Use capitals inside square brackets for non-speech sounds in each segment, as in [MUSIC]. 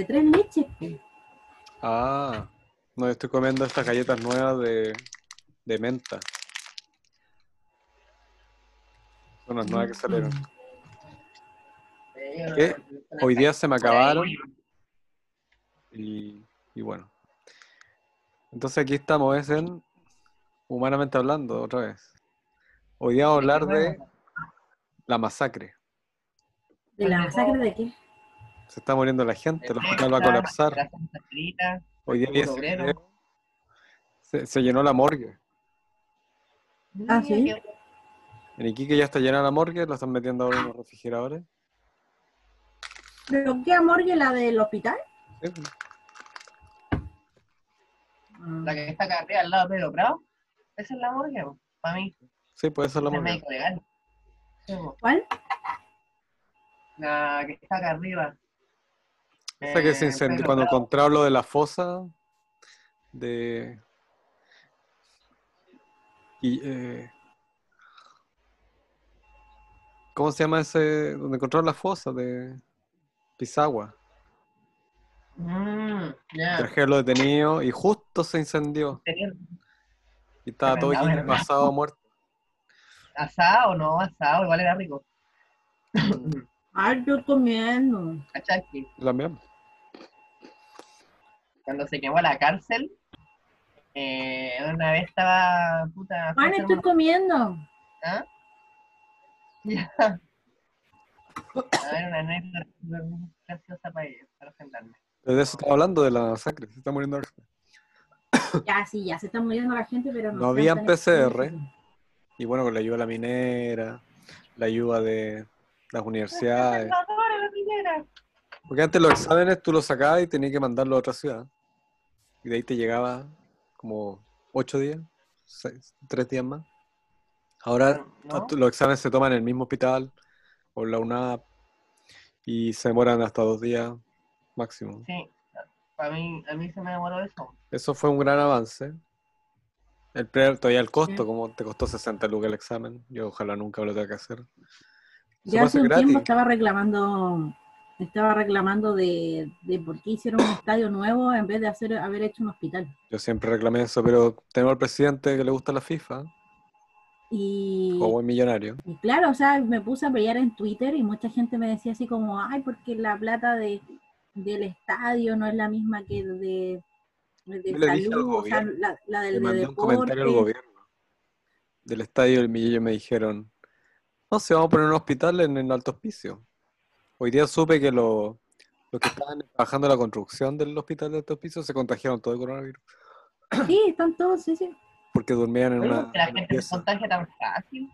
de tres leches. po. Ah, no, estoy comiendo estas galletas nuevas de, de menta. Son las nuevas que salieron. ¿Qué? Hoy día se me acabaron y, y bueno. Entonces aquí estamos, es en Humanamente Hablando, otra vez. Hoy día vamos a hablar de la masacre. ¿De la masacre de qué? Se está muriendo la gente, el hospital va a colapsar. La Hoy día se, se llenó la morgue. Ah, ¿sí? En Iquique ya está llena la morgue, la están metiendo ahora en los refrigeradores. ¿Pero qué morgue la del hospital? Sí, Ah. La que está acá arriba al lado de Pedro Prado. Esa es la morgue, para mí. Sí, puede ser la morgue. médico legal. ¿Cuál? La que está acá arriba. Esa que se Eh, incendió cuando Prado. encontraron lo de la fosa de. Y, eh, ¿Cómo se llama ese? Donde encontraron la fosa de Pisagua. Mm, ya. Trajeron los detenidos y justo se incendió. Y estaba todo Verdad, pasado muerto. asado, no, asado, igual era rico. Ay, estoy comiendo. Que También. Cuando se quemó la cárcel, eh, una vez estaba puta. Juan, estoy una- comiendo. ¿Ah? [LAUGHS] Ya. A ver, una anécdota graciosa para ellos, para sentarme. De eso estaba hablando, de la masacre. Se está muriendo la gente. [COUGHS] Ya, sí, ya se está muriendo la gente, pero no. No habían PCR. Y bueno, con la ayuda de la minera, la ayuda de las universidades. Porque antes los exámenes tú los sacabas y tenías que mandarlos a otra ciudad. Y de ahí te llegaba como ocho días, seis, tres días más. Ahora los exámenes se toman en el mismo hospital o en la UNAP y se demoran hasta dos días máximo. Sí, para mí, a mí se me demoró eso. Eso fue un gran avance. El pre- todavía el costo, Sí. como te costó 60 lucas el examen. Yo ojalá nunca lo tenga que hacer. Puede hace un gratis. tiempo estaba reclamando, estaba reclamando de, de por qué hicieron un estadio nuevo en vez de hacer haber hecho un hospital. Yo siempre reclamé eso, pero tenemos al presidente que le gusta la FIFA, Y, o buen millonario. y claro, o sea, me puse a pelear en Twitter y mucha gente me decía así como, ay, porque la plata de, del estadio no es la misma que de, de salud, o sea, la, la del Le de un comentario al gobierno del estadio del Millillo me dijeron, no sé, vamos a poner un hospital en el Alto Hospicio. Hoy día supe que lo- los que estaban trabajando en la construcción del hospital del Alto Hospicio se contagiaron todo de coronavirus, [CLEARS THROAT] Sí, están todos, sí, sí. porque dormían en Oye, una, ¿por qué la gente se pieza. contagia tan fácil.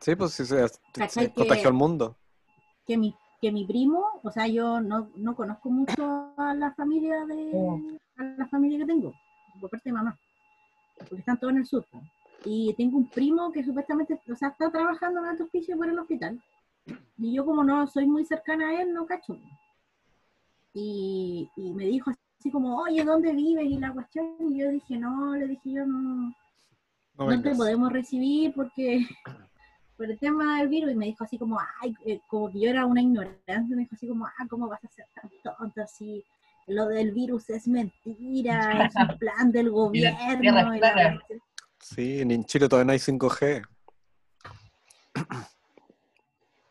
Sí, pues sí, se, se ¿Cachai que- contagió al mundo. que mi, que mi primo, o sea, yo no, no conozco mucho a la familia de Oh. a la familia que tengo, por parte de mamá, porque están todos en el sur. Y tengo un primo que supuestamente, o sea, está trabajando en alto hospicio por el hospital. Y yo como no soy muy cercana a él, no cacho. Y, y me dijo así como, oye, ¿dónde vives? Y la cuestión, y yo dije, no, le dije yo, no, No no te podemos recibir porque [LAUGHS] por el tema del virus y me dijo así como, ay, eh, como que yo era una ignorante, me dijo así como, ah, ¿cómo vas a ser tan tonto así? Lo del virus es mentira, es un [LAUGHS] plan del gobierno. y la. Sí, en Chile todavía no hay 5G.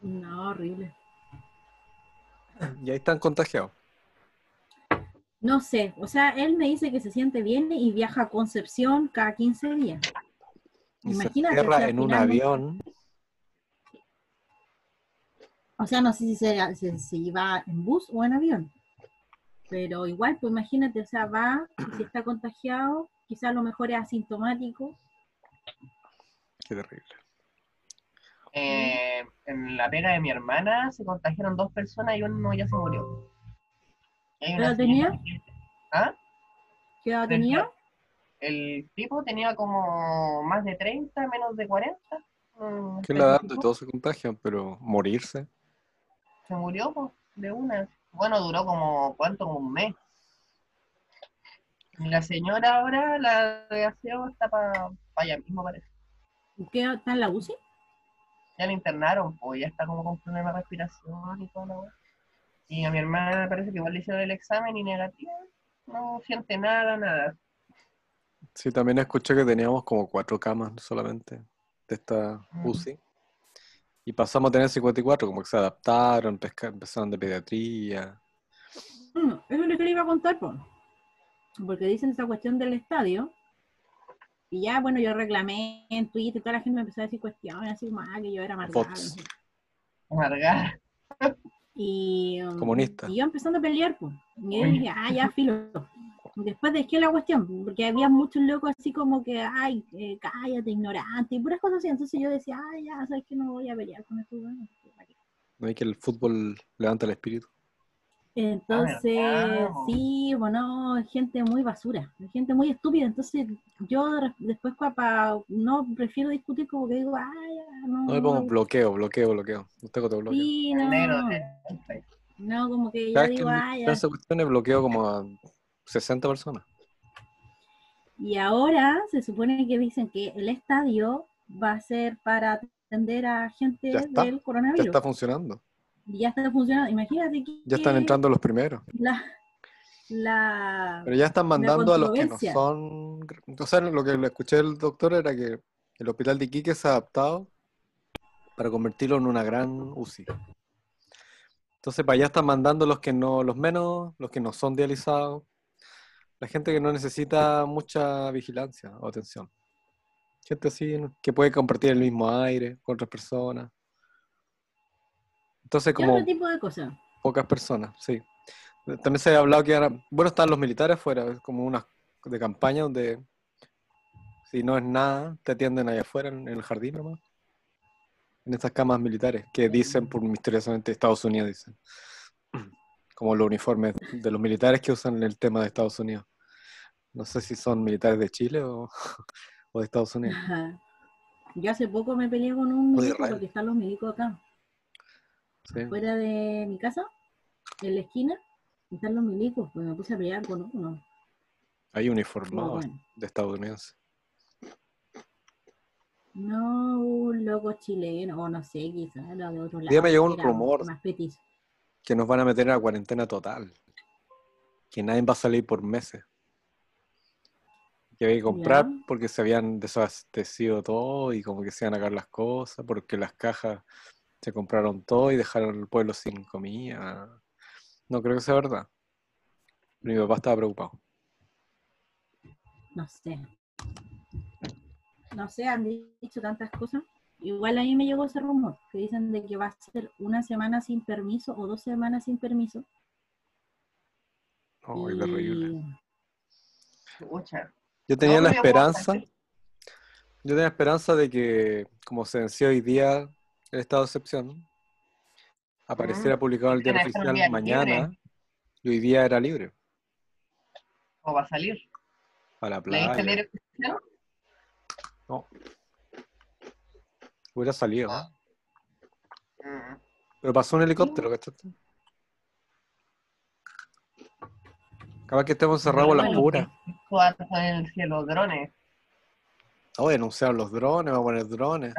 No, horrible. Y ahí están contagiados. No sé, o sea, él me dice que se siente bien y viaja a Concepción cada 15 días. Y Imagínate, cierra o sea, en un avión. O sea, no sé si se, se iba en bus o en avión. Pero igual, pues imagínate, o sea, va, y si está contagiado, quizás a lo mejor es asintomático. Qué terrible. Eh, en la pega de mi hermana se contagiaron dos personas y uno ya se murió. ¿Qué edad tenía? que- ¿Ah? ¿Qué edad tenía? El tipo tenía como más de 30, menos de 40. mm, Que la edad de todos se contagian, pero morirse. Se murió pues, de una. Bueno, duró como, ¿cuánto? Como un mes. La señora ahora, la de aseo, está para allá mismo, parece. ¿Qué está en la UCI? Ya la internaron, pues ya está como con problemas de respiración y todo lo Y a mi hermana parece que igual le hicieron el examen y negativa. No siente nada, nada. Sí, también escuché que teníamos como cuatro camas solamente de esta Mm. UCI. Y pasamos a tener 54, como que se adaptaron, empezaron de pediatría. Mm, Eso es lo que le iba a contar, po. porque dicen esa cuestión del estadio. Y ya, bueno, yo reclamé en Twitter, toda la gente me empezó a decir cuestiones, así como, ah, que yo era amargada. Amargar. Y, um, Comunista. y yo empezando a pelear, pues. Y yo dije, ah, ya, filo. Después dejé la cuestión, porque había muchos locos así como que, ay, eh, cállate, ignorante, y puras cosas así. Entonces yo decía, ah, ya, sabes que no voy a pelear con esto. bueno, ¿para qué? No hay que el fútbol levanta el espíritu. Entonces, verdad, po. sí, bueno, gente muy basura, gente muy estúpida. Entonces, yo de- después, para no prefiero discutir, como que digo, ah, ya, no. No le pongo bloqueo, bloqueo, bloqueo. No tengo te bloqueo. Sí, no, de- no, como que yo digo, ah, ya. esa cuestión es bloqueo como a 60 personas. Y ahora se supone que dicen que el estadio va a ser para atender a gente Ya del Ya coronavirus. está funcionando. Y ya está funcionando. Imagínate que Ya están entrando los primeros. la, la Pero ya están mandando a los que no son. O sea, lo que le escuché del doctor era que el hospital de Iquique se ha adaptado para convertirlo en una gran UCI. Entonces, para allá están mandando los que no, los menos, los que no son dializados, la gente que no necesita mucha vigilancia o atención. Gente así que puede compartir el mismo aire con otras personas. Entonces, como otro tipo de cosas. pocas personas, sí. También se ha hablado que ahora, bueno, están los militares afuera, es como una de campaña donde si no es nada, te atienden allá afuera en, el jardín nomás. En estas camas militares, que dicen por misteriosamente Estados Unidos, dicen. [CLEARS THROAT] Como los uniformes de los militares que usan el tema de Estados Unidos. No sé si son militares de Chile o, [LAUGHS] o de Estados Unidos. Ajá. Yo hace poco me peleé con un O de milico Israel. porque están los milicos acá, Sí. fuera de mi casa, en la esquina. Están los milicos, pues me puse a pelear con uno. Hay uniformados bueno. de estadounidenses. No, un loco chileno, o no sé, quizás era de otro lado. día me llegó un rumor. Más que nos van a meter en la cuarentena total. Que nadie va a salir por meses. Que había que comprar Ya. porque se habían desabastecido todo y como que se iban a caer las cosas, porque las cajas se compraron todo y dejaron el pueblo sin comida. No creo que sea verdad. Mi papá estaba preocupado. No sé. No sé, han dicho tantas cosas. Igual a mí me llegó ese rumor, que dicen de que va a ser una semana sin permiso o dos semanas sin permiso. Oh, y- terrible. Yo tenía No, la esperanza, yo tenía esperanza de que, como se venció hoy día el estado de excepción, apareciera publicado en el diario a oficial mañana libre. y hoy día era libre ¿Cómo va a salir? para la ¿Leíste el playa. diario oficial? No. Hubiera salido. Ah. Mm. Pero pasó un helicóptero, ¿cachaste? Capaz que estemos encerrados por las Bueno, puras. Cuatro en el cielo, drones. Oh, denunciaron los drones, vamos a poner drones.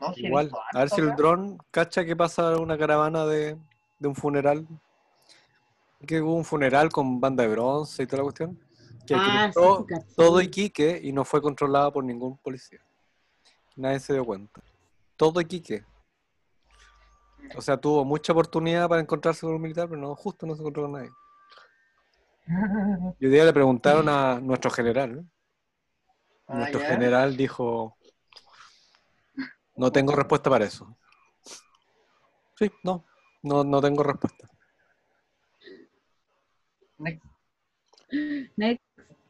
No, Igual, a ver si el dron cacha que pasa una caravana de, de un funeral. Que hubo un funeral con banda de bronce y toda la cuestión. Que Ah, sí, todo Iquique y no fue controlada por ningún policía. Nadie se dio cuenta. Todo Iquique. O sea, tuvo mucha oportunidad para encontrarse con un militar, pero no, justo no se encontró con nadie. [LAUGHS] Y un día le preguntaron a nuestro general. Ah, Nuestro general dijo, no tengo respuesta para eso. Sí, no, no, no tengo respuesta. Next. Next.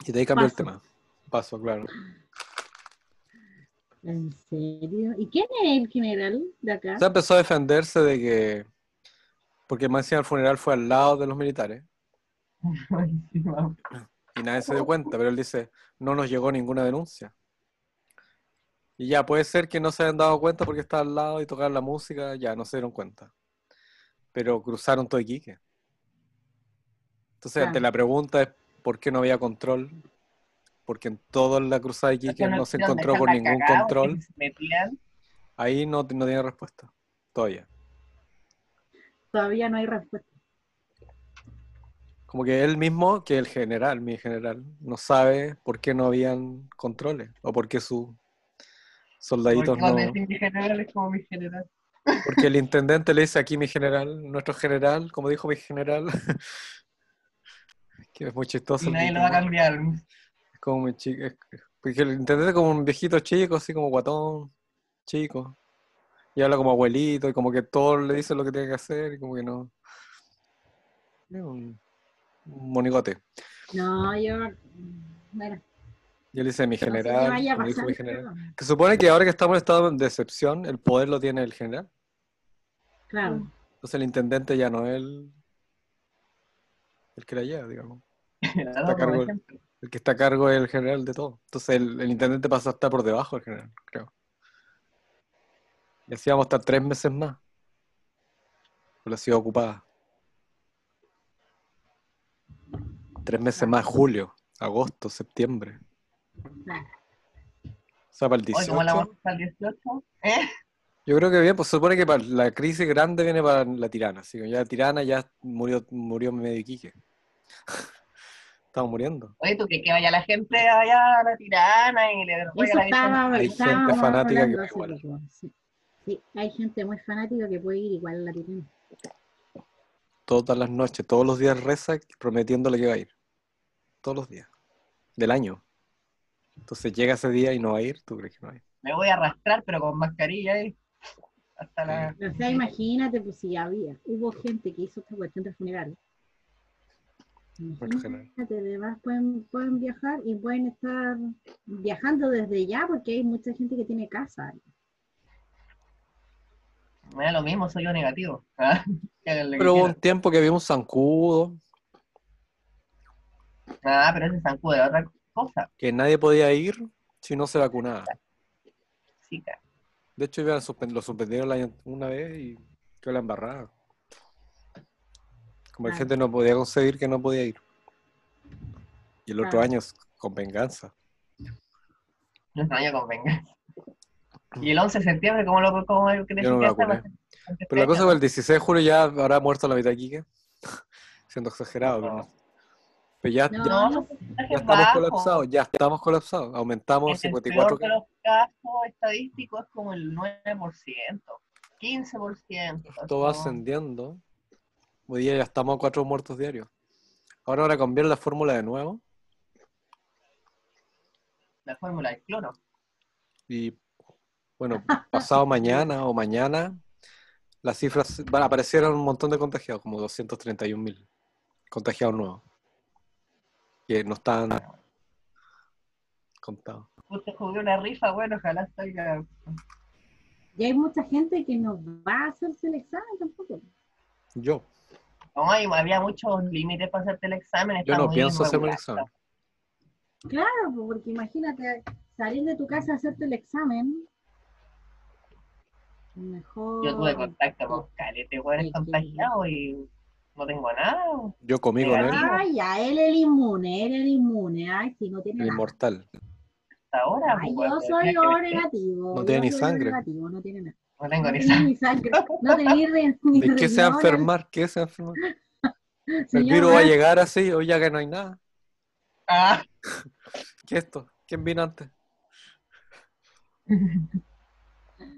Y de ahí cambió el tema. Paso, claro. ¿En serio? ¿Y quién es el general de acá? O sea, empezó a defenderse de que, porque más encima el funeral fue al lado de los militares [LAUGHS] y nadie se dio cuenta, pero él dice, no nos llegó ninguna denuncia. Y ya, puede ser que no se hayan dado cuenta porque estaba al lado y tocar la música, ya no se dieron cuenta. Pero cruzaron todo Iquique. Entonces, ante la pregunta es ¿por qué no había control? Porque en toda la cruzada de Iquique no se encontró con ningún control. Ahí no, no tiene respuesta. Todavía. todavía no hay respuesta. Como que él mismo, que el general, mi general, no sabe por qué no habían controles o por qué sus soldaditos no. mi general es como mi general. Porque el [LAUGHS] intendente le dice aquí mi general, nuestro general, como dijo mi general. [LAUGHS] que es muy chistoso. Y nadie lo va a cambiar. Es como muy chico. Porque el intendente es como un viejito chico, así como guatón, chico. Y habla como abuelito, y como que todos le dicen lo que tiene que hacer, y como que no. Es un, un monigote. No, yo. Bueno, Y él dice mi no general, como dijo pasar, mi general. Que supone que ahora que estamos en estado de excepción, el poder lo tiene el general. Claro. Entonces el intendente ya no es el, el que la lleva, digamos. [LAUGHS] Cargo- ejemplo. El que está a cargo es el general de todo. Entonces el, el intendente pasa a estar por debajo del general, creo. Y así vamos a estar tres meses más. Por la ciudad ocupada. Tres meses más, julio, agosto, septiembre. O sea, para el Oye, 18. ¿cómo la vamos para el 18? ¿Eh? Yo creo que bien, pues se supone que para la crisis grande viene para la tirana. Así que ya la tirana ya murió, murió medio Iquique. [LAUGHS] Estamos muriendo. Oye, ¿tú que vaya la gente allá a la tirana y le Eso la estaba, Hay gente fanática que va igual. Sí. Sí, hay gente muy fanática que puede ir igual a la tirana. Todas las noches, todos los días reza prometiéndole que va a ir. Todos los días. Del año. Entonces llega ese día y no va a ir, ¿tú crees que no va a ir? Me voy a arrastrar, pero con mascarilla ahí. Hasta la. O sea, imagínate, pues si había, hubo gente que hizo esta cuestión del funeral. Imagínate, además pueden, pueden viajar y pueden estar viajando desde ya porque hay mucha gente que tiene casa. Me da lo mismo, soy yo negativo. [LAUGHS] Ah, Pero hubo un tiempo que había un zancudo, Ah, pero ese zancudo de otra cosa. que nadie podía ir si no se vacunaba. Sí, ca- De hecho, iban lo suspendieron una vez y quedó la embarrada. Como la Claro. gente no podía conseguir que no podía ir. Y el otro Claro. año con venganza. No es año con venganza. Y el 11 de septiembre, ¿cómo lo cómo Yo no me vacuné. Pero la cosa es que el 16 de julio ya habrá muerto la mitad de Quique. [LAUGHS] Siendo exagerado, pero, no. Pero ya, No, ya, porcentajes ya estamos colapsados, ya estamos colapsados. Aumentamos En el 54 peor de los casos estadísticos es como el 9%, 15%. Todo va ascendiendo. Hoy día ya estamos a cuatro muertos diarios. Ahora van a cambiar la fórmula de nuevo. La fórmula del cloro. Y bueno, [LAUGHS] pasado mañana o mañana, las cifras van, aparecieron un montón de contagiados, como 231 mil contagiados nuevos. Que no están contados. Usted jugué una rifa, bueno, ojalá salga. Y hay mucha gente que no va a hacerse el examen tampoco. Yo, No, hay- había muchos límites para hacerte el examen. yo no muy pienso hacerme el examen. Claro, pues, porque imagínate salir de tu casa a hacerte el examen. Mejor. Yo tuve contacto con calete, weón, contagiado y no tengo nada. Yo comí con él. Ay, ya, él es el inmune, él es el inmune. Ay, si no tiene el nada. inmortal. Hasta ahora. Ay, pues, yo soy tenía O negativo. No tiene ni sangre. negativo, no tiene nada. No tengo No ni sangre. ni sangre. No tiene ni, [LAUGHS] ¿De qué se va a enfermar? ¿Qué se va a enfermar? [LAUGHS] El Señor, virus va a ah, llegar así, hoy ya que no hay nada. Ah, [LAUGHS] ¿Qué es esto? ¿Quién vino antes?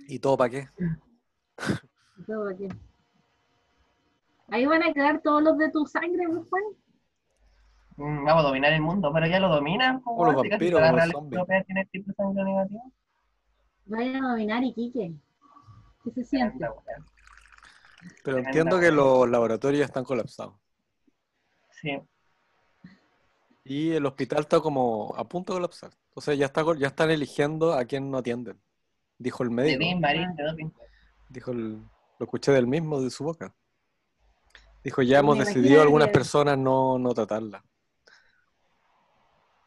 ¿Y todo para qué? todo aquí. Ahí van a quedar todos los de tu sangre, pues, Juan. mm, vamos a dominar el mundo, pero ya lo dominan. Los vampiros, como la los europea tiene tipo de sangre negativa. Vayan a dominar Iquique. ¿Qué se siente? Pero entiendo que los laboratorios ya están colapsados. Sí. Y el hospital está como a punto de colapsar. O sea, ya, está, ya están eligiendo a quién no atienden. Dijo el De médico. Dean Marín, de doping. Dijo el, lo escuché del mismo, de su boca. Dijo, ya hemos decidido algunas que- personas no, no tratarla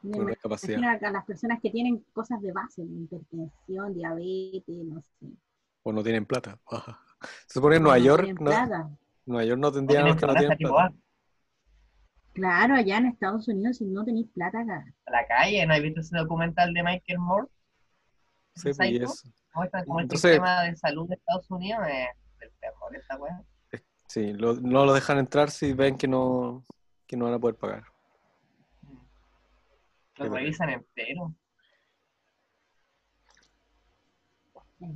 Me por imagino a las personas que tienen cosas de base, hipertensión, diabetes, no sé. O no tienen plata. Se supone que en No Nueva York, tienen no, plata. Nueva York no No los que no tienen plata. Claro, allá en Estados Unidos, si no tenéis plata, acá. A la calle, ¿no has visto ese documental de Michael Moore? Sí, pues, eso. Muestran como el Entonces- sistema de salud de Estados Unidos es del terror esta weá. Sí, lo- no lo dejan entrar si ven que no, que no van a poder pagar. Lo revisan entero.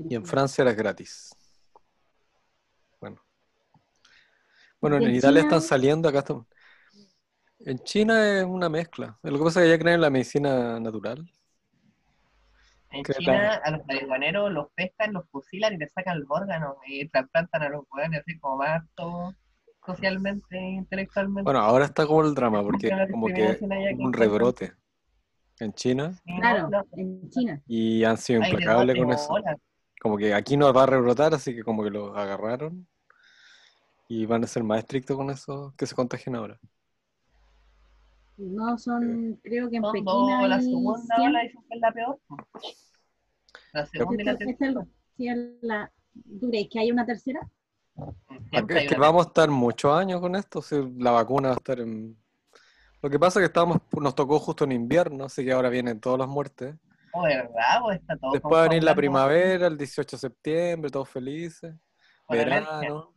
Y en Francia era gratis. Bueno. Bueno, ¿Y en en Italia China? están saliendo, acá están. En China es una mezcla. Lo que pasa es que ya creen en la medicina natural. En China a los marihuaneros los pescan, los fusilan y les sacan los órganos y trasplantan a los hueones así como más todo socialmente, intelectualmente. Bueno, ahora está como el drama, porque como que un rebrote en China Claro, no, en China. y han sido implacables con eso. hola. Como que aquí no va a rebrotar, así que como que lo agarraron y van a ser más estrictos con eso que se contagien ahora. No son, creo que en Son Pekín dos, la hay segunda 100. ola dicen que es la peor. La segunda y la tercera. sí, es la- ¿Tú crees que hay una tercera? Siempre Es hay que vamos a estar muchos años con esto, si la vacuna va a estar en... Lo que pasa es que estábamos, nos tocó justo en invierno, así que ahora vienen todas las muertes. Oh, ¿verdad? Pues está todo Después va a venir la primavera, el 18 de septiembre, todos felices. Verano.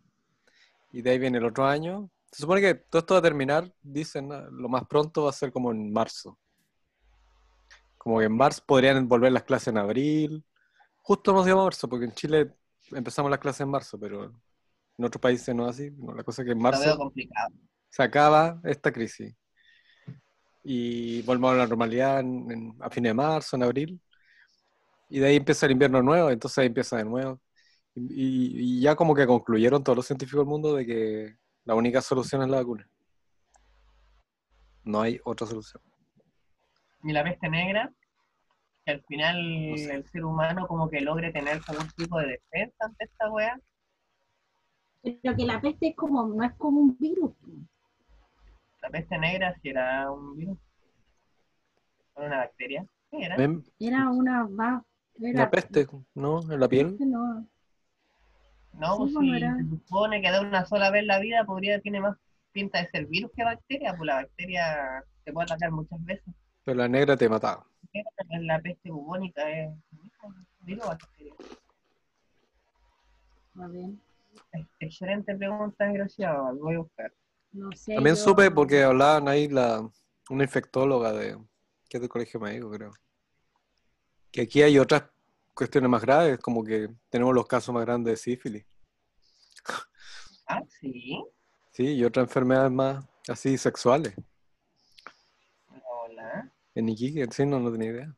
Y de ahí viene el otro año. Se supone que todo esto va a terminar, dicen, lo más pronto va a ser como en marzo. Como que en marzo podrían volver las clases en abril. Justo nos dio marzo, porque en Chile empezamos las clases en marzo, pero en otros países no es así. No, la cosa es que en marzo se acaba esta crisis. Y volvemos a la normalidad en- en- a fines de marzo, en abril. Y de ahí empieza el invierno nuevo, entonces ahí empieza de nuevo. Y- y ya como que concluyeron todos los científicos del mundo de que la única solución es la vacuna. No hay otra solución. Y la peste negra, que al final No sé. el ser humano como que logre tener algún tipo de defensa ante esta wea. Pero que la peste es como, no es como un virus. La peste negra si era un virus. Era una bacteria. ¿Qué era? Era una va, era, La peste, ¿no? En la piel. No, No, Sí, pues bueno, si era- se supone que de una sola vez la vida podría, tiene más pinta de ser virus que bacteria, pues la bacteria se puede atacar muchas veces. Pero la negra te mataba. La peste bubónica es virus o bacteria. a ver, Excelente pregunta, desgraciado. Voy a buscar. no sé. También yo- supe porque hablaban ahí la, una infectóloga de, que es del colegio médico, creo. Que aquí hay otras cuestiones más graves, como que tenemos los casos más grandes de sífilis. Ah, sí. Sí, y otras enfermedades más así sexuales. Hola. En Iquique, sí, no, no tenía idea.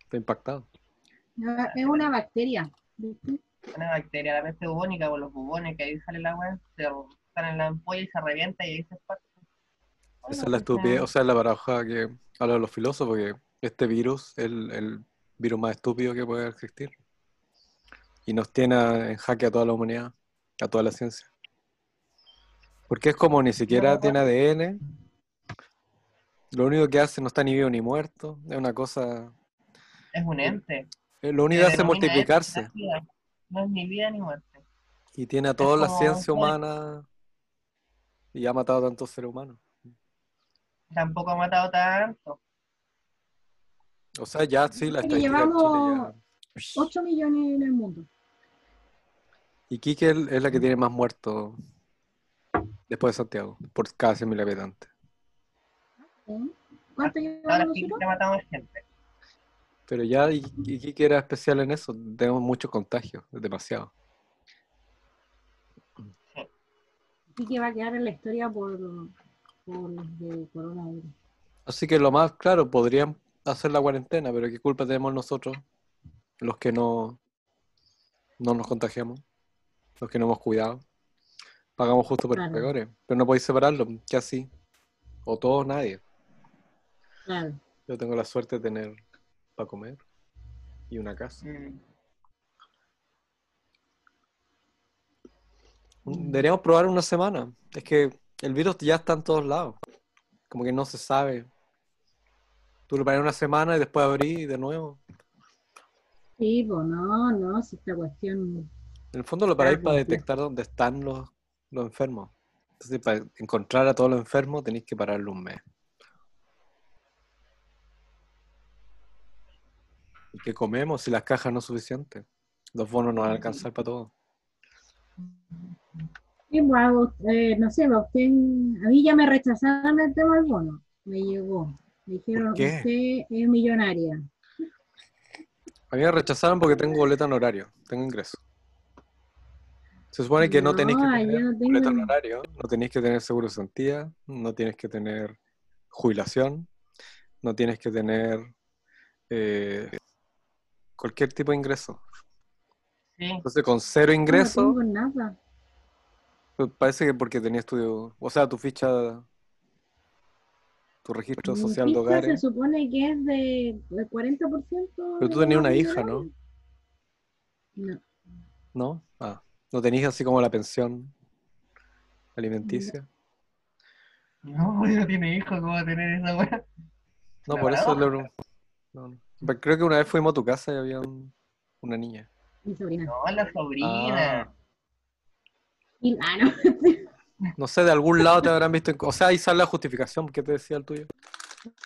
Estoy impactado. Es una bacteria. Una bacteria, la peste bubónica, con los bubones, que ahí sale el agua, se están en la ampolla y se revienta y ahí se esparce. Esa es la estupidez, o sea, la paradoja que hablan los filósofos, que este virus es el, el virus más estúpido que puede existir. Y nos tiene a- en jaque a toda la humanidad, a toda la ciencia. Porque es como ni siquiera No. tiene ADN, lo único que hace no está ni vivo ni muerto, es una cosa... Es un ente. eh, Lo único que hace es multiplicarse no es vida. No es ni vida ni muerte. y tiene a toda la ciencia humana y ha matado a tantos seres humanos. Tampoco ha matado tanto. O sea, ya sí, la Que estadística de llevamos- Chile ya... 8 millones en el mundo. Y Quique es la que tiene más muertos después de Santiago, por cada 100.000 habitantes. ¿Cuánto Ahora llevamos nosotros? gente. Pero ya Iquique era especial en eso, tenemos muchos contagios, es demasiado. Y que va a quedar en la historia por, por de coronavirus. Así que lo más claro, podrían hacer la cuarentena, pero qué culpa tenemos nosotros, los que no, no nos contagiamos, los que no hemos cuidado. Pagamos justo por Claro. peores, pero no podéis separarlo, que así. O todos, nadie. Claro. Yo tengo la suerte de tener para comer y una casa. Mm. Deberíamos probar una semana. Es que el virus ya está en todos lados. Como que no se sabe. Tú lo paras una semana y después abrí de nuevo. Sí, pues no, no, si esta cuestión. En el fondo lo paráis para pues, detectar dónde están los, los enfermos. Entonces, para encontrar a todos los enfermos tenéis que pararlo un mes. ¿Y qué comemos si las cajas no son suficientes? Los bonos no van a alcanzar para todo. Sí, pues, eh, no sé, a usted, a mí ya me rechazaron el tema del bono. Me llegó. Dijeron, usted es millonaria. A mí me rechazaron porque tengo boleta en horario, tengo ingreso. Se supone que no, No, tenéis que tener no tengo- boleta en horario, no tenéis que tener seguro de cesantía, no tienes que tener jubilación, no tienes que tener eh, cualquier tipo de ingreso. Sí. Entonces, con cero ingreso, No, no tengo nada. pues, parece que porque tenías tu, o sea, tu ficha, tu registro Mi social de hogares. se supone que es de, del 40%. Pero tú tenías una hija, ¿no? No. ¿No? Ah, ¿no tenías así como la pensión alimenticia? No, [LAUGHS] no tiene hijos, ¿cómo va a tener esa weá? No, por eso le no, no. Pero Creo que una vez fuimos a tu casa y había un- una niña. Mi sobrina. No, la sobrina. Ah, Y- ah, no. [LAUGHS] no sé, de algún lado te habrán visto. en- O sea, ahí sale la justificación. ¿Qué te decía el tuyo?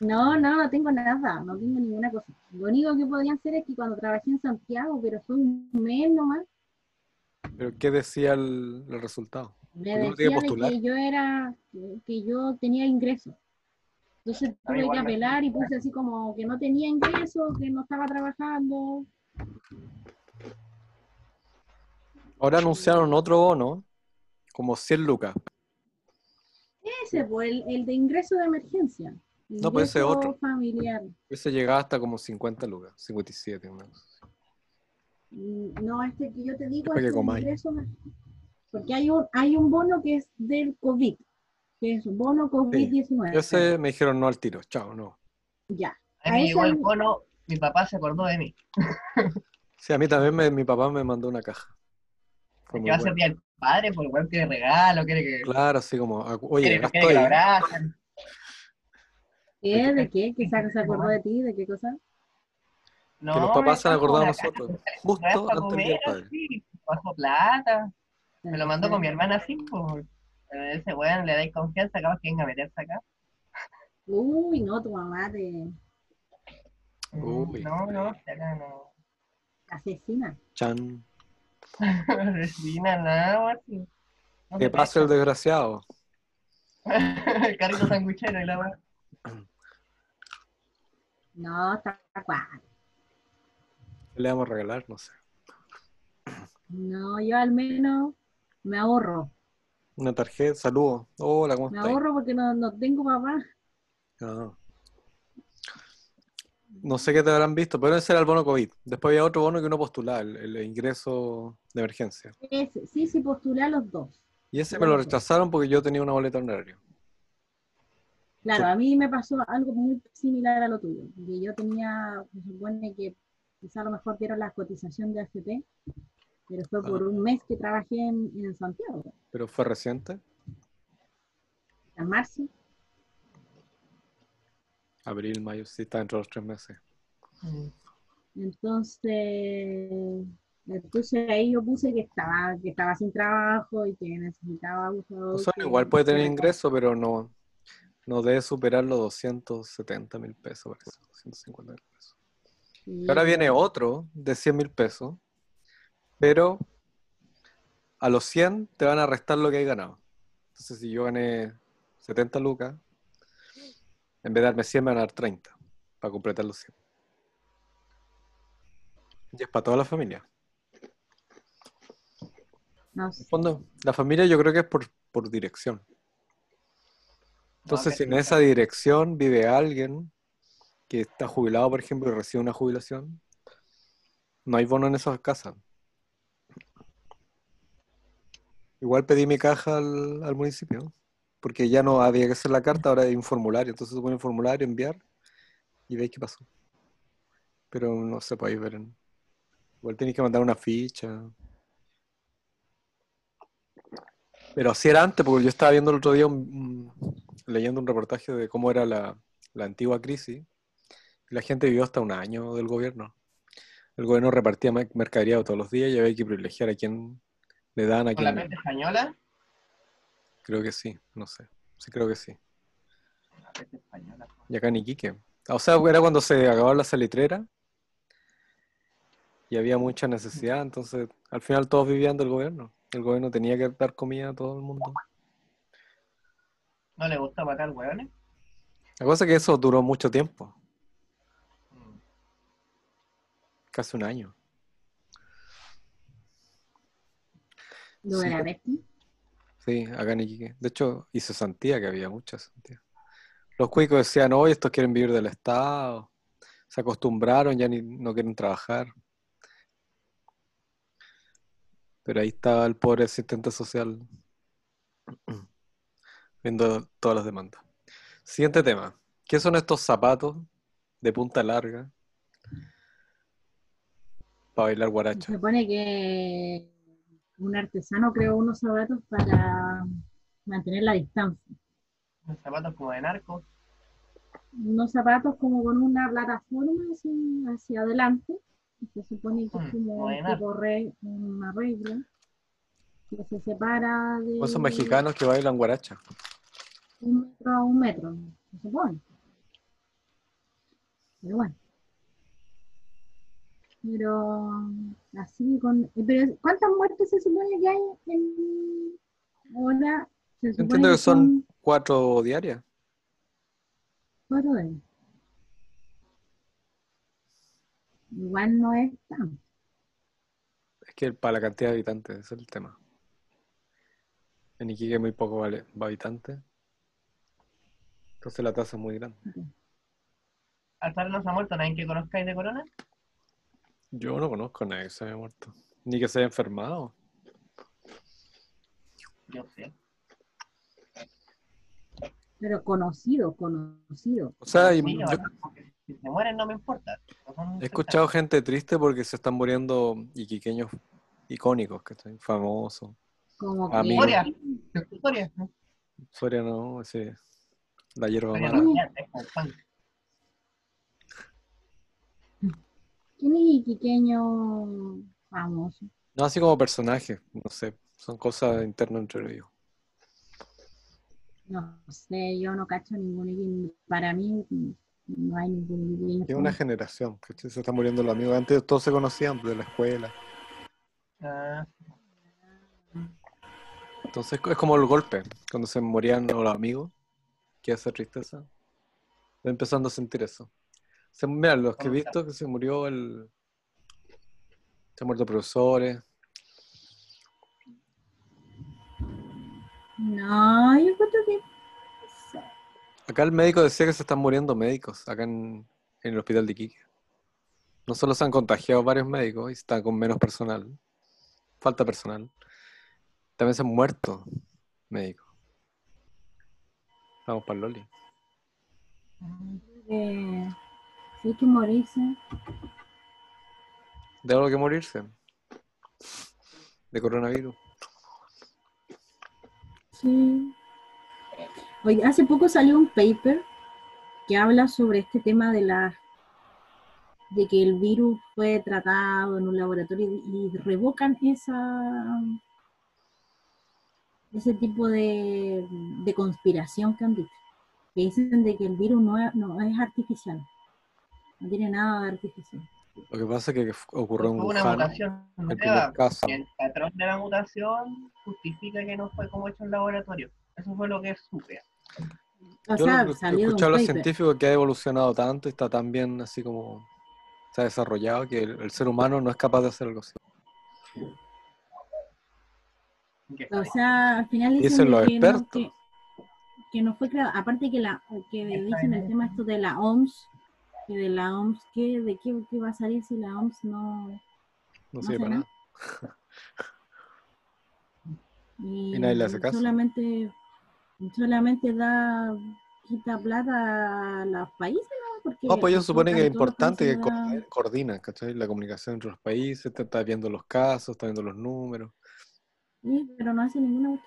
No, no, no tengo nada, no tengo ninguna cosa. Lo único que podían hacer es que cuando trabajé en Santiago, pero fue un mes nomás, ¿Pero qué decía el, el resultado? me que decía que yo era, que yo tenía ingresos. Entonces Ah, tuve que apelar y puse así como que no tenía ingresos, que no estaba trabajando. Ahora anunciaron otro bono, como 100 lucas. Ese, pues, el, el de ingreso de emergencia. No, pues ese otro. familiar. Ese llegaba hasta como 50 lucas, 57. una cosa así. Mm, No, este que yo te digo es el ingreso. Porque hay un, hay un bono que es del COVID, que es bono COVID-19. Ese me dijeron no al tiro, chao, no. Ya. A mí el bono, mi papá se acordó de mí. Sí, a mí también me- mi papá me mandó una caja. Que va a ser día del padre, porque igual quiere regalo, quiere que, Claro, así como, acu- oye, quiere, acá quiere que lo estoy. abracen. ¿Qué? ¿De qué? ¿Que se, acordó de ti? ¿De qué cosa? No, que los papás se han acordado de nosotros, no justo antes del Día comer, del Padre. así, pasó plata. Me lo mandó con mi hermana así, pues. Pero ese weón le dais confianza, capaz que venga a meterse acá. Uy, no, tu mamá te Uy. No, no, acá no. asesina. Chan. [LAUGHS] Resina, nada, weón. sí. No Que se pase el desgraciado. [LAUGHS] El carrito sanguichero y la weón. No, está cual. ¿Qué le vamos a regalar? No sé. No, yo al menos me ahorro. Una tarjeta, saludos. Hola, ¿cómo Me estás? ahorro porque no, no tengo papá. Ah. No sé qué te habrán visto, pero ese era el bono COVID. Después había otro bono que uno postulaba, el, el ingreso de emergencia. Ese, sí, sí, postulé a los dos. Y ese me lo rechazaron porque yo tenía una boleta en horario. Claro, Sí. a mí me pasó algo muy similar a lo tuyo. Que yo tenía, se supone que quizá a lo mejor dieron la cotización de AFP, pero fue por Ah. un mes que trabajé en, en Santiago, Pero fue reciente, en marzo. Abril, mayo, sí, está dentro de los tres meses. Entonces, entonces ahí yo puse que estaba, que estaba sin trabajo y que necesitaba abusador. O sea, igual puede tener ingreso, pero no, no debe superar los 270 mil pesos, parece, 250 mil pesos. ahora viene otro de 100 mil pesos, pero a los 100 te van a restar lo que hay ganado. Entonces, si yo gané 70 lucas, en vez de darme 100, me van a dar 30 para completar los 100. Y es para toda la familia. No En el fondo, la familia yo creo que es por, por dirección. Entonces, si en esa dirección vive alguien que está jubilado, por ejemplo, y recibe una jubilación, no hay bono en esas casas. Igual pedí mi caja al, al municipio, porque ya no había que hacer la carta, ahora hay un formulario. Entonces se pone un formulario, enviar, y veis qué pasó. Pero no se puede ver. en- Igual tenéis que mandar una ficha. Pero así era antes, porque yo estaba viendo el otro día, un- un- leyendo un reportaje de cómo era la, la antigua crisis. Y la gente vivió hasta un año del gobierno. El gobierno repartía mer- mercadería todos los días y había que privilegiar a quién le dan, a ¿Con la quién no. mente española? Creo que sí, no sé. Sí, creo que sí. La española. Y acá en Iquique. O sea, era cuando se acababa la salitrera y había mucha necesidad, entonces al final todos vivían del gobierno. El gobierno tenía que dar comida a todo el mundo. ¿No le gusta matar hueones? La cosa es que eso duró mucho tiempo, Mm. casi un año. De Sí. la bestia. Sí, acá en Iquique. De hecho, y se sentía que había mucha sentía. Los cuicos decían, hoy estos quieren vivir del Estado. Se acostumbraron, ya ni, no quieren trabajar. Pero ahí estaba el pobre asistente social [CLEARS THROAT] viendo todas las demandas. Siguiente tema. ¿Qué son estos zapatos de punta larga para bailar guaracha? Se supone que un artesano creó unos zapatos para mantener la distancia. Los zapatos como de narco. Unos zapatos como con una plataforma así hacia adelante. Se supone que es Mm, como un tipo re- una regla que se separa de Esos mexicanos que bailan guaracha. un metro a un metro, se supone. Pero bueno. Pero así con. Pero ¿cuántas muertes se supone que hay en ahora? Se supone Entiendo que son cuatro diarias. cuatro de ellos. Igual no es tan. Es que para la cantidad de habitantes, ese es el tema. En Iquique muy pocos vale- habitantes. Entonces la tasa es muy grande. No se ha muerto nadie que conozcáis de corona. Yo no conozco a nadie que se haya muerto. Ni que se haya enfermado. Yo sé. Pero conocido, conocido. O sea, y- yo si se mueren no me importa. No he escuchado gente triste porque se están muriendo iquiqueños icónicos, que famosos. Como que. Historia. ¿no? Soria no, ese, la hierba mala. no, ya, es como pan. ¿Quién es iquiqueño famoso? No así como personaje, no sé, son cosas internas entre ellos. No sé, yo no cacho ningún iquiqueño. Para mí no hay ningún iquiqueño. Es una generación, que se están muriendo los amigos. Antes todos se conocían de la escuela. Ah, Entonces es como el golpe, cuando se morían los amigos, que hace tristeza. Estoy empezando a sentir eso. Se, mira, los que he visto que se murió el. Se han muerto profesores. No, yo creo que. Acá el médico decía que se están muriendo médicos, acá en, en el hospital de Iquique. No solo se han contagiado varios médicos y están con menos personal, falta personal, también se han muerto médicos. Vamos para Loli. Si hay que morirse. De algo que morirse. De coronavirus. Sí. Oye, hace poco salió un paper que habla sobre este tema de la de que el virus fue tratado en un laboratorio y y revocan esa ese tipo de, de conspiración que han dicho. Que dicen de que el virus no es, no es artificial. No tiene nada de artificial. Lo que pasa es que ocurrió en una Wuhan, mutación el nueva. Y el patrón de la mutación justifica que no fue como hecho en laboratorio. Eso fue lo que supe. O Yo sea, he escuchado a los paper. científicos que ha evolucionado tanto y está tan bien así como se ha desarrollado que el, el ser humano no es capaz de hacer algo así. O sea, al final Dicen los que, no, expertos. que, que no fue creado. Aparte que la que dicen el tema esto de la OMS, que de la OMS, ¿qué, ¿de qué, qué va a salir si la OMS no... No sirve sé para nada. [LAUGHS] Y, Y nadie le hace caso. Solamente, solamente da, quita plata a los países, ¿no? Porque No, pues ellos suponen que es importante que coordinen- coordinan, ¿cachai? La comunicación entre los países, te está viendo los casos, está viendo los números. Sí, pero no hace ninguna...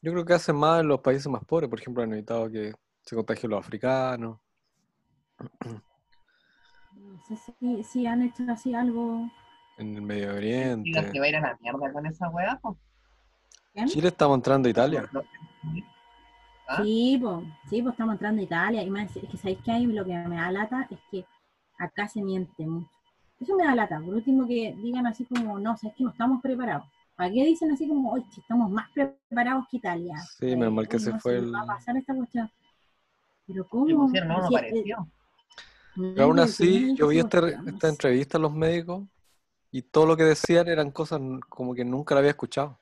Yo creo que hacen más en los países más pobres, por ejemplo, han evitado que se contagien los africanos. [CLEARS THROAT] No sé si, si han hecho así algo... En el Medio digan que Oriente. va a ir a la mierda con esa po. ¿Quién? Chile estamos entrando a Italia. ¿Ah? Sí, pues, sí, pues estamos entrando a Italia. Y más, es que sabéis que hay lo que me da lata es que acá se miente mucho. Eso me da lata. Por último, que digan así como, no, sabes que no estamos preparados. ¿Para qué dicen así como, hoy estamos más preparados que Italia? Sí, menos mal que se no fue el- Va a pasar esta cuestión. Pero Le ¿cómo? eh, parecido. Pero aún así, yo vi este- esta entrevista a los médicos y todo lo que decían eran cosas como que nunca la había escuchado.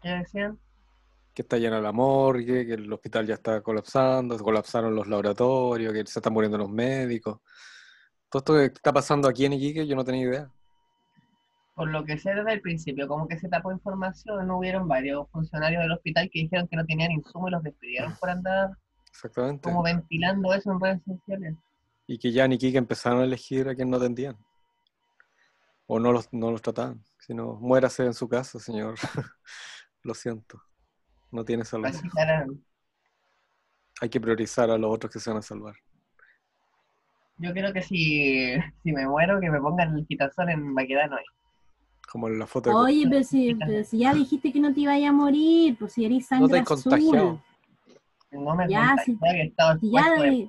¿Qué decían? Que está llena la morgue, que el hospital ya está colapsando, se colapsaron los laboratorios, que se están muriendo los médicos. Todo esto que está pasando aquí en Iquique, yo no tenía idea. Por lo que sé desde el principio, como que se tapó información, hubieron varios funcionarios del hospital que dijeron que no tenían insumos y los despidieron por andar Exactamente. como ventilando eso en redes sociales. Y que ya en Iquique empezaron a elegir a quien no atendían. O no los, no los trataban. Sino, muérase en su casa, señor. [LAUGHS] Lo siento. No tiene que ahora, Hay que priorizar a los otros que se van a salvar. yo creo que si, si me muero, que me pongan el quitasol en Baquedano ahí. Como en la foto de Oye, pero si, pero si ya dijiste que no te iba a morir, pues si eres No te sangre has contagiado. No me Ya, sí. que estaba Si ya, de-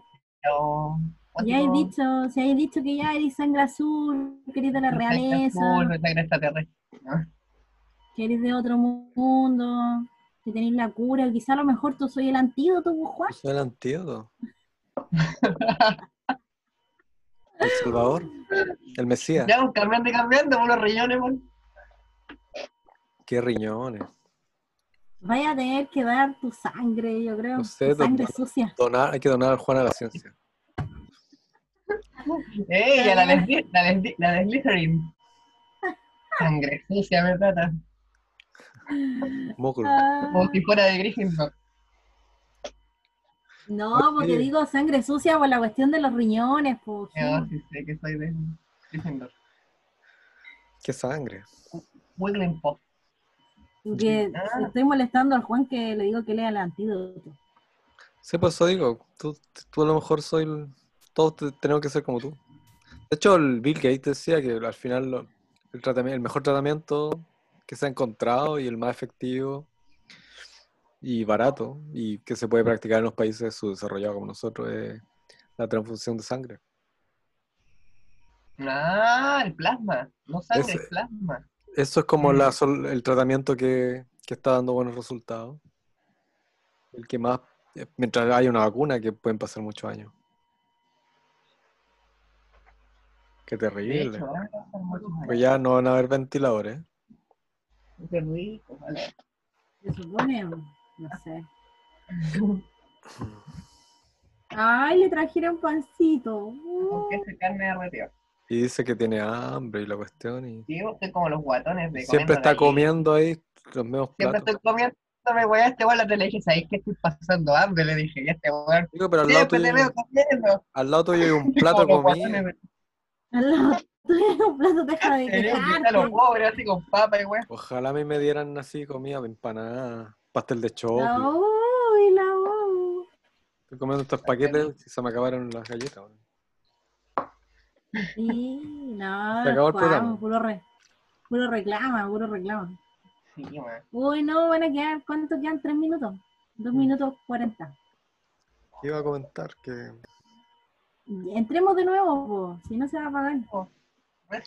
ya he dicho, si hay dicho que ya eres sangre azul, que eres de la sangre realeza, azul, soy sangre extraterrestre. ¿no? que eres de otro mundo, que tenéis la cura, quizá a lo mejor tú soy el antídoto, pues, Juan. Soy el antídoto. [LAUGHS] El Salvador. El Mesías. Ya, pues, cambiando y cambiando, los riñones, pues. Qué riñones. Vaya a tener que dar tu sangre, yo creo. No sé, tu sangre don- sucia. Donar, hay que donar al Juan a la ciencia. ¡Ey! a La de, la de, la de Slytherin. Sangre sucia, me trata. Mogul. Ah, Como si fuera de Gryffindor. no, porque digo sangre sucia por la cuestión de los riñones, pues. Yo sí sé que soy de Gryffindor. Qué sangre. Wiggling Pop. Que Ah. estoy molestando al Juan que le digo que lea el antídoto. Sí, pues eso digo. Tú, tú a lo mejor soy el... Todos te- tenemos que ser como tú. De hecho, el Bill Gates decía que al final lo- el, tratamiento, el mejor tratamiento que se ha encontrado y el más efectivo y barato y que se puede practicar en los países subdesarrollados como nosotros es la transfusión de sangre. Ah, el plasma. No sangre, es plasma. Eso es como la Mm. sol- el tratamiento que, que está dando buenos resultados. El que más, eh, mientras haya una vacuna, que pueden pasar muchos años. Qué De terrible. hecho. Pues ya no van a haber ventiladores. Qué rico, vale. Se supone, no sé. [LAUGHS] Ay, le trajeron pancito. ¿Con qué se carne derretida? Y dice que tiene hambre y la cuestión. Y Sí, estoy como los guatones de siempre comiendo está ahí. comiendo ahí los mismos Siempre platos. estoy comiéndome, weá, este weón la tele dije, ¿sabéis que estoy pasando hambre? Le dije, y este weón, Digo, pero al lado, siempre te tuyo, veo comiendo. al lado tuyo hay un [LAUGHS] plato comido. Al lado tuyo, un plato deja de quejarte. los pobres, así con papa y weón. Ojalá a mí me dieran así comida, empanada, pastel de La choclo. uy, la. Estoy comiendo estos paquetes y se me acabaron las galletas. weón. Sí, no, Se acabó el Juan, programa. Puro, re, puro reclama, puro reclama. Sí. Uy, no, van a quedar, ¿cuánto quedan? ¿Tres minutos? Dos minutos cuarenta. Iba a comentar que. Entremos de nuevo, po, si no se va a apagar.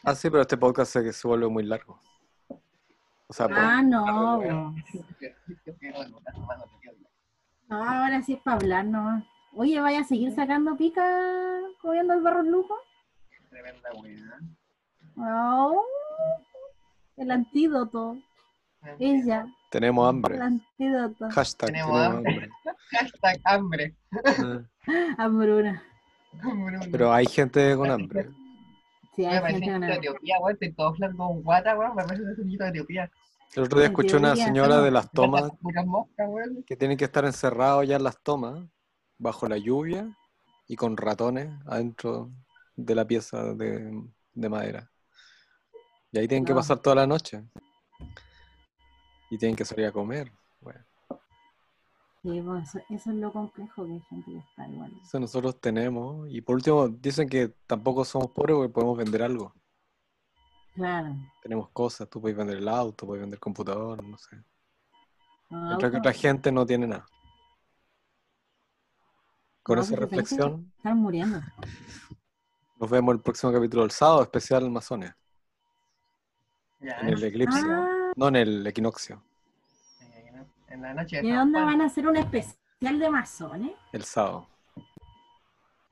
Ah, sí, pero este podcast se, se vuelve muy largo. O sea, pues, Ah, no, no, ahora sí es para hablar, no. Oye, ¿vaya a seguir sacando pica comiendo el barro lujo? Weón. Oh, el antídoto. Ella, tenemos el hambre. antídoto. Hashtag Tenemos tenemos hambre. hambre. [LAUGHS] Hashtag hambre. [LAUGHS] Eh, Hambruna. Pero hay gente con hambre. Sí, Me hay parece gente que con de hambre. Etiopía, weón, estoy todo con guata, weón, me parece un de Etiopía. El otro día escuché una señora de las tomas que tienen que estar encerrados ya en las tomas, bajo la lluvia y con ratones adentro de la pieza de, de madera. Y ahí tienen que No. pasar toda la noche. Y tienen que salir a comer. Bueno, Sí, pues, eso, eso es lo complejo que hay gente que está igual. eso nosotros tenemos. Y por último, dicen que tampoco somos pobres porque podemos vender algo. Claro. Tenemos cosas, tú puedes vender el auto, puedes vender el computador, no sé. Mientras que otra gente no tiene nada. Con no, esa pues, reflexión, Están muriendo. Nos vemos el próximo capítulo del sábado, especial Amazonia. Ya, En el eclipse. Ah, No, en el equinoccio. eh, en la noche de ¿de San dónde van a hacer un especial de masones? El sábado.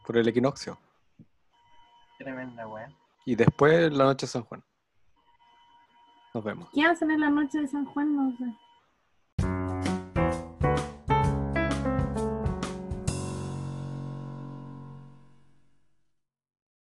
Por el equinoccio. Tremenda weá. Y después la noche de San Juan. Nos vemos. ¿Qué hacen en la noche de San Juan? No sé.